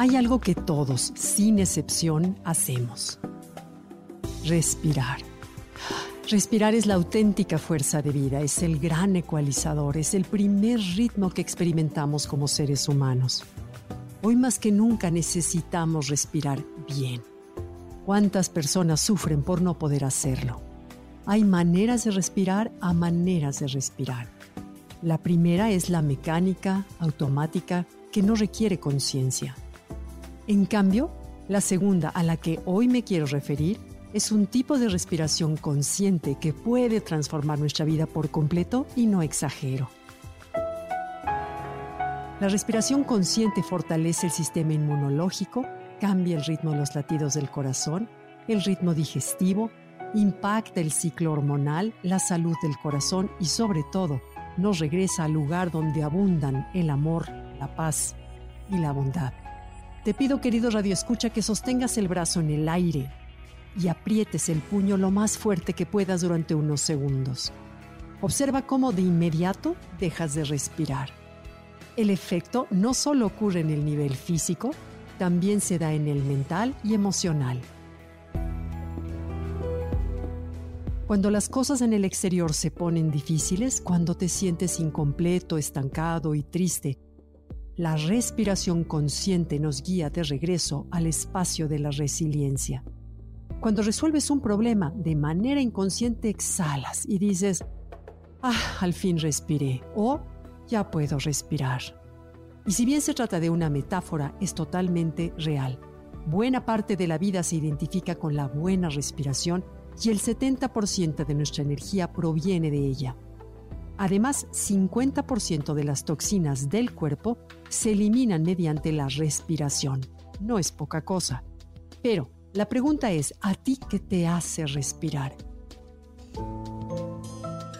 Hay algo que todos, sin excepción, hacemos. Respirar. Respirar es la auténtica fuerza de vida, es el gran ecualizador, es el primer ritmo que experimentamos como seres humanos. Hoy más que nunca necesitamos respirar bien. ¿Cuántas personas sufren por no poder hacerlo? Hay maneras de respirar a maneras de respirar. La primera es la mecánica, automática, que no requiere conciencia. En cambio, la segunda a la que hoy me quiero referir es un tipo de respiración consciente que puede transformar nuestra vida por completo y no exagero. La respiración consciente fortalece el sistema inmunológico, cambia el ritmo de los latidos del corazón, el ritmo digestivo, impacta el ciclo hormonal, la salud del corazón y sobre todo nos regresa al lugar donde abundan el amor, la paz y la bondad. Te pido, querido Radio Escucha, que sostengas el brazo en el aire y aprietes el puño lo más fuerte que puedas durante unos segundos. Observa cómo de inmediato dejas de respirar. El efecto no solo ocurre en el nivel físico, también se da en el mental y emocional. Cuando las cosas en el exterior se ponen difíciles, cuando te sientes incompleto, estancado y triste, la respiración consciente nos guía de regreso al espacio de la resiliencia. Cuando resuelves un problema de manera inconsciente, exhalas y dices, ah, al fin respiré o ya puedo respirar. Y si bien se trata de una metáfora, es totalmente real. Buena parte de la vida se identifica con la buena respiración y el 70% de nuestra energía proviene de ella. Además, 50% de las toxinas del cuerpo se eliminan mediante la respiración. No es poca cosa. Pero la pregunta es, ¿a ti qué te hace respirar?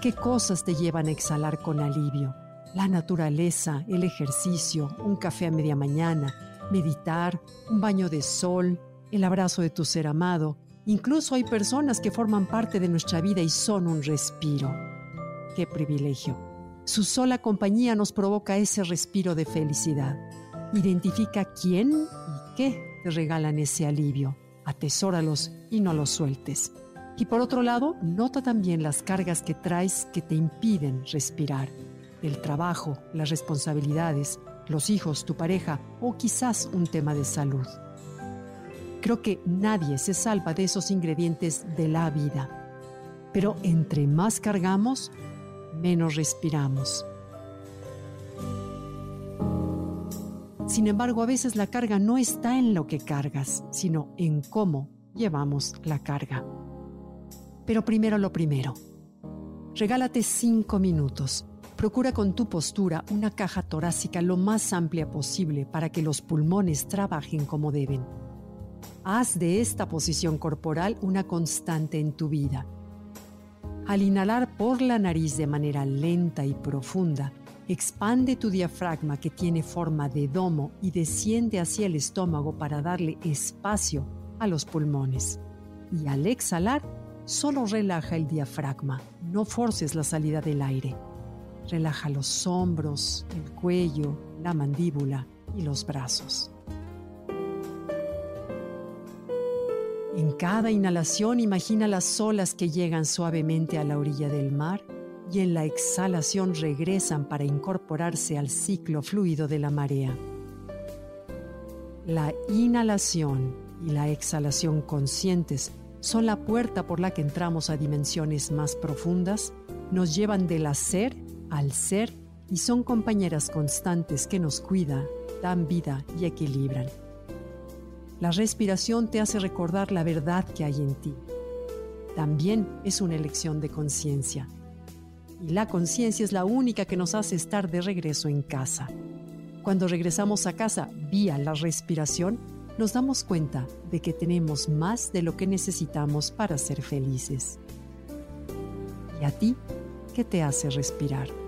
¿Qué cosas te llevan a exhalar con alivio? La naturaleza, el ejercicio, un café a media mañana, meditar, un baño de sol, el abrazo de tu ser amado. Incluso hay personas que forman parte de nuestra vida y son un respiro qué privilegio. Su sola compañía nos provoca ese respiro de felicidad. Identifica quién y qué te regalan ese alivio. Atesóralos y no los sueltes. Y por otro lado, nota también las cargas que traes que te impiden respirar. El trabajo, las responsabilidades, los hijos, tu pareja o quizás un tema de salud. Creo que nadie se salva de esos ingredientes de la vida. Pero entre más cargamos, menos respiramos. Sin embargo, a veces la carga no está en lo que cargas, sino en cómo llevamos la carga. Pero primero lo primero. Regálate cinco minutos. Procura con tu postura una caja torácica lo más amplia posible para que los pulmones trabajen como deben. Haz de esta posición corporal una constante en tu vida al inhalar por la nariz de manera lenta y profunda, expande tu diafragma que tiene forma de domo y desciende hacia el estómago para darle espacio a los pulmones. Y al exhalar, solo relaja el diafragma, no forces la salida del aire. Relaja los hombros, el cuello, la mandíbula y los brazos. Cada inhalación imagina las olas que llegan suavemente a la orilla del mar y en la exhalación regresan para incorporarse al ciclo fluido de la marea. La inhalación y la exhalación conscientes son la puerta por la que entramos a dimensiones más profundas, nos llevan del hacer al ser y son compañeras constantes que nos cuidan, dan vida y equilibran. La respiración te hace recordar la verdad que hay en ti. También es una elección de conciencia. Y la conciencia es la única que nos hace estar de regreso en casa. Cuando regresamos a casa vía la respiración, nos damos cuenta de que tenemos más de lo que necesitamos para ser felices. ¿Y a ti qué te hace respirar?